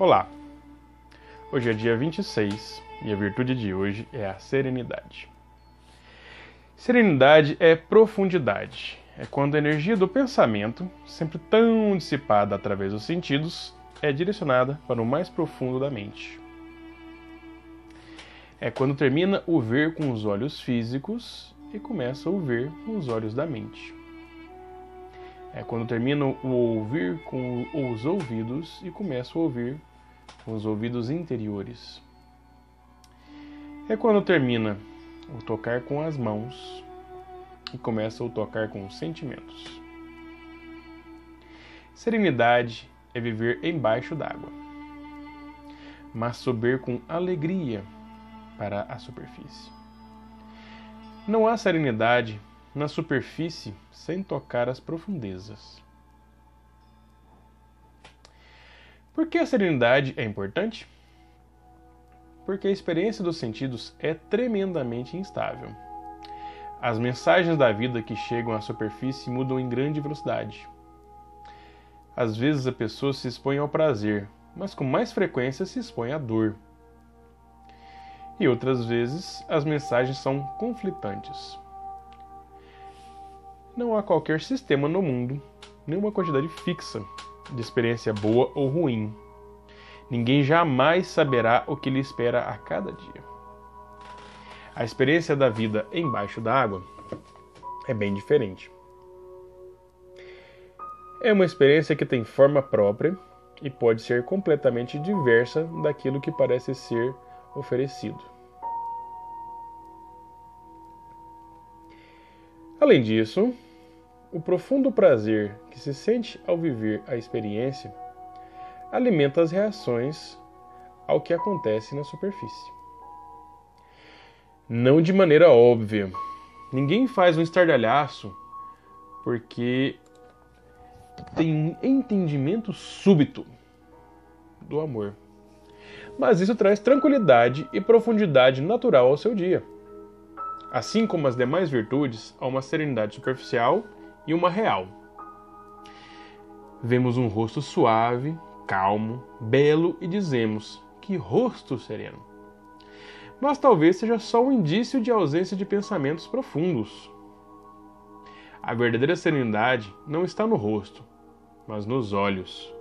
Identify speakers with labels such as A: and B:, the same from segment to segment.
A: Olá! Hoje é dia 26 e a virtude de hoje é a serenidade. Serenidade é profundidade. É quando a energia do pensamento, sempre tão dissipada através dos sentidos, é direcionada para o mais profundo da mente. É quando termina o ver com os olhos físicos e começa o ver com os olhos da mente. É quando termina o ouvir com os ouvidos e começa a ouvir com os ouvidos interiores. É quando termina o tocar com as mãos e começa o tocar com os sentimentos. Serenidade é viver embaixo d'água, mas subir com alegria para a superfície. Não há serenidade na superfície sem tocar as profundezas. Por que a serenidade é importante? Porque a experiência dos sentidos é tremendamente instável. As mensagens da vida que chegam à superfície mudam em grande velocidade. Às vezes a pessoa se expõe ao prazer, mas com mais frequência se expõe à dor. E outras vezes as mensagens são conflitantes. Não há qualquer sistema no mundo, nenhuma quantidade fixa de experiência boa ou ruim. Ninguém jamais saberá o que lhe espera a cada dia. A experiência da vida embaixo d'água é bem diferente. É uma experiência que tem forma própria e pode ser completamente diversa daquilo que parece ser oferecido. Além disso, o profundo prazer que se sente ao viver a experiência alimenta as reações ao que acontece na superfície. Não de maneira óbvia. Ninguém faz um estardalhaço porque tem um entendimento súbito do amor. Mas isso traz tranquilidade e profundidade natural ao seu dia. Assim como as demais virtudes, há uma serenidade superficial e uma real. Vemos um rosto suave, calmo, belo e dizemos: Que rosto sereno! Mas talvez seja só um indício de ausência de pensamentos profundos. A verdadeira serenidade não está no rosto, mas nos olhos.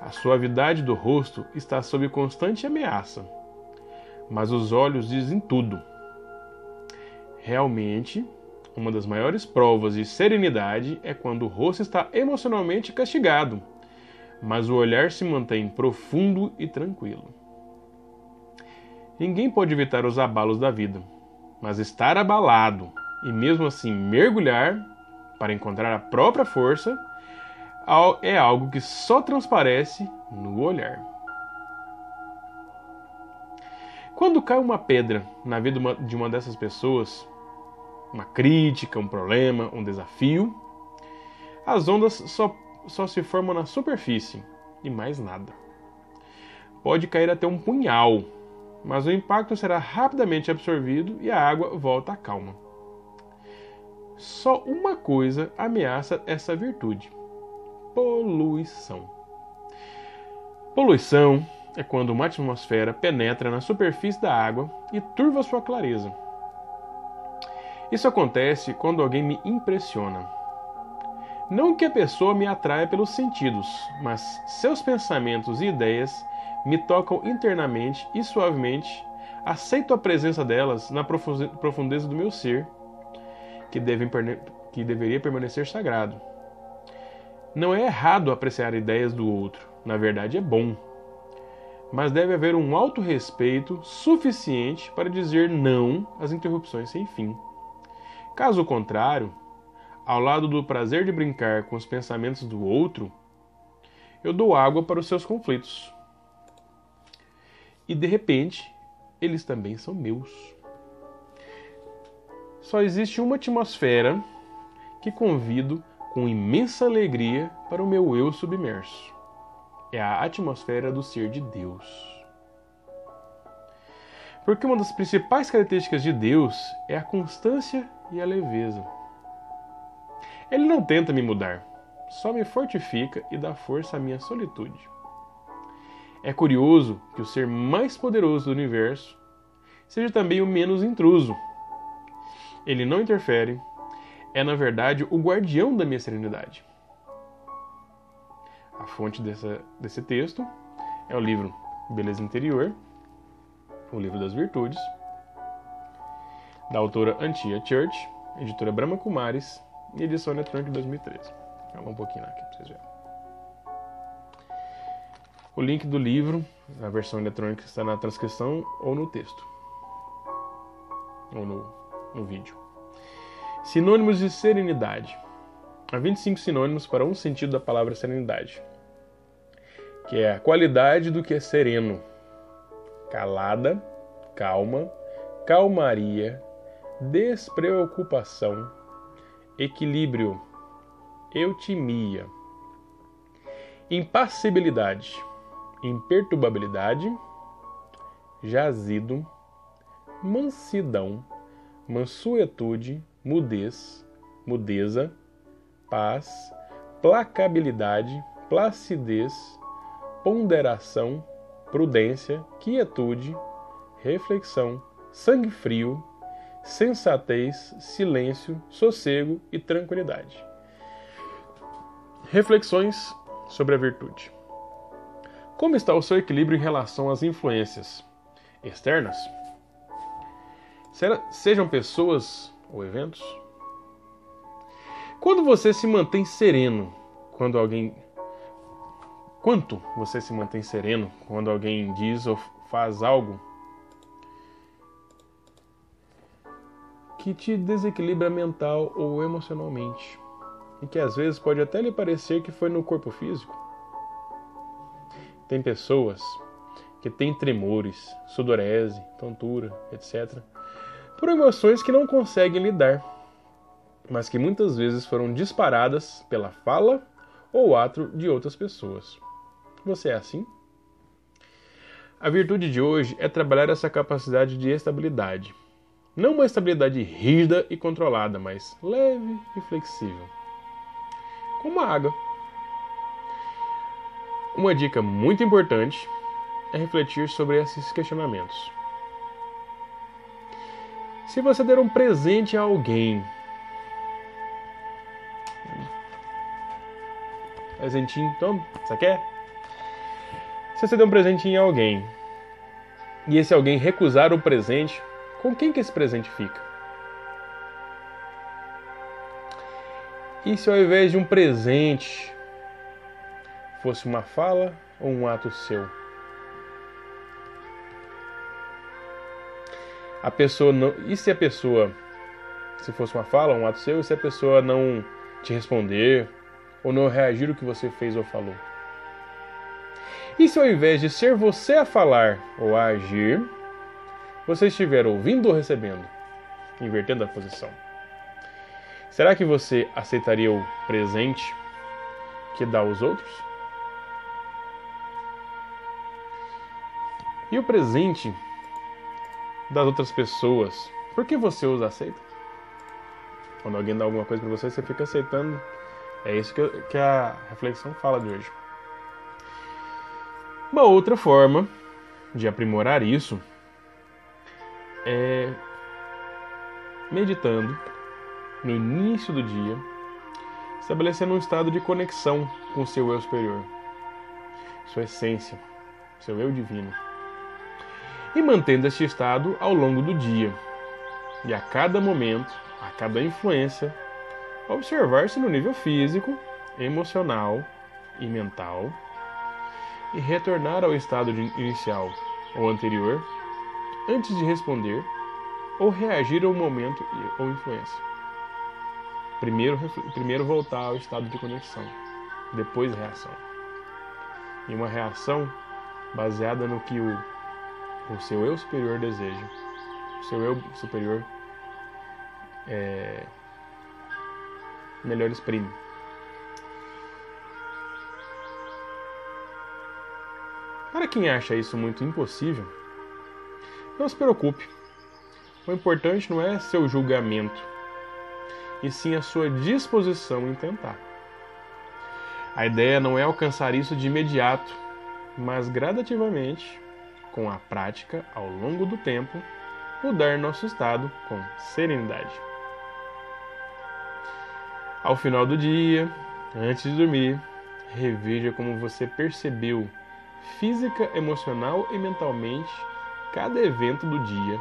A: A suavidade do rosto está sob constante ameaça, mas os olhos dizem tudo. Realmente, uma das maiores provas de serenidade é quando o rosto está emocionalmente castigado, mas o olhar se mantém profundo e tranquilo. Ninguém pode evitar os abalos da vida, mas estar abalado e mesmo assim mergulhar para encontrar a própria força é algo que só transparece no olhar. Quando cai uma pedra na vida de uma dessas pessoas, uma crítica, um problema, um desafio, as ondas só, só se formam na superfície e mais nada. Pode cair até um punhal, mas o impacto será rapidamente absorvido e a água volta à calma. Só uma coisa ameaça essa virtude: poluição. Poluição é quando uma atmosfera penetra na superfície da água e turva sua clareza isso acontece quando alguém me impressiona. Não que a pessoa me atraia pelos sentidos, mas seus pensamentos e ideias me tocam internamente e suavemente. Aceito a presença delas na profundeza do meu ser, que, deve, que deveria permanecer sagrado. Não é errado apreciar ideias do outro, na verdade é bom. Mas deve haver um alto respeito suficiente para dizer não às interrupções sem fim. Caso contrário, ao lado do prazer de brincar com os pensamentos do outro, eu dou água para os seus conflitos. E de repente, eles também são meus. Só existe uma atmosfera que convido com imensa alegria para o meu eu submerso. É a atmosfera do ser de Deus. Porque uma das principais características de Deus é a constância e a leveza. Ele não tenta me mudar, só me fortifica e dá força à minha solitude. É curioso que o ser mais poderoso do universo seja também o menos intruso. Ele não interfere, é na verdade o guardião da minha serenidade. A fonte dessa, desse texto é o livro Beleza Interior, o livro das virtudes, da autora Antia Church, editora Brahma Kumaris e edição eletrônica de 2013. Calma um pouquinho aqui para vocês verem. O link do livro, a versão eletrônica, está na transcrição ou no texto, ou no, no vídeo. Sinônimos de serenidade. Há 25 sinônimos para um sentido da palavra serenidade, que é a qualidade do que é sereno, calada, calma, calmaria, despreocupação, equilíbrio, eutimia, impassibilidade, imperturbabilidade, jazido, mansidão, mansuetude, mudez, mudeza, paz, placabilidade, placidez, ponderação, prudência, quietude, reflexão, sangue frio, sensatez, silêncio, sossego e tranquilidade. Reflexões sobre a virtude. Como está o seu equilíbrio em relação às influências externas? Sejam pessoas ou eventos? Quando você se mantém sereno quando alguém. Quanto você se mantém sereno quando alguém diz ou faz algo que te desequilibra mental ou emocionalmente e que às vezes pode até lhe parecer que foi no corpo físico? Tem pessoas que têm tremores, sudorese, tontura, etc por emoções que não conseguem lidar, mas que muitas vezes foram disparadas pela fala ou ato de outras pessoas. Você é assim? A virtude de hoje é trabalhar essa capacidade de estabilidade. Não uma estabilidade rígida e controlada, mas leve e flexível. Como a água. Uma dica muito importante é refletir sobre esses questionamentos. Se você der um presente a alguém, presentinho, toma, você quer? Se você der um presentinho a alguém e esse alguém recusar o presente, com quem que esse presente fica? E se ao invés de um presente fosse uma fala ou um ato seu? a pessoa não. E se a pessoa. Se fosse uma fala, um ato seu, e se a pessoa não te responder, ou não reagir ao que você fez ou falou? E se ao invés de ser você a falar ou a agir, você estiver ouvindo ou recebendo, invertendo a posição? Será que você aceitaria o presente que dá aos outros? E o presente das outras pessoas, por que você os aceita? Quando alguém dá alguma coisa para você, você fica aceitando. É isso que, que a reflexão fala de hoje. Uma outra forma de aprimorar isso é meditando no início do dia, estabelecendo um estado de conexão com o seu eu superior, sua essência, seu eu divino e mantendo este estado ao longo do dia. E a cada momento, a cada influência, observar-se no nível físico, emocional e mental e retornar ao estado inicial ou anterior antes de responder ou reagir ao momento ou influência. Primeiro, primeiro voltar ao estado de conexão, depois reação. E uma reação baseada no que o o seu eu superior deseja, o seu eu superior é, melhor exprime. Para quem acha isso muito impossível, não se preocupe. O importante não é seu julgamento, e sim a sua disposição em tentar. A ideia não é alcançar isso de imediato, mas gradativamente, com a prática ao longo do tempo, mudar nosso estado com serenidade. Ao final do dia, antes de dormir, reveja como você percebeu física, emocional e mentalmente cada evento do dia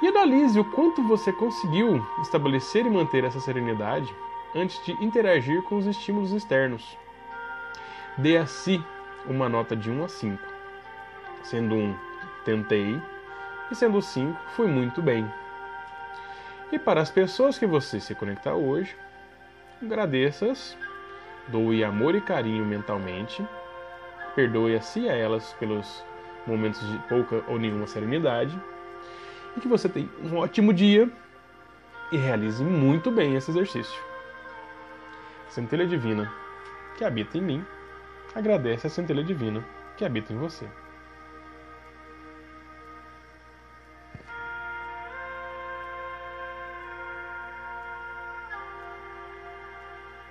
A: e analise o quanto você conseguiu estabelecer e manter essa serenidade antes de interagir com os estímulos externos. Dê a si uma nota de 1 a 5, sendo 1 tentei e sendo 5 fui muito bem. E para as pessoas que você se conectar hoje, agradeça-as, doe amor e carinho mentalmente, perdoe a si e a elas pelos momentos de pouca ou nenhuma serenidade e que você tenha um ótimo dia e realize muito bem esse exercício. Centelha Divina, que habita em mim, agradece a centelha divina que habita em você.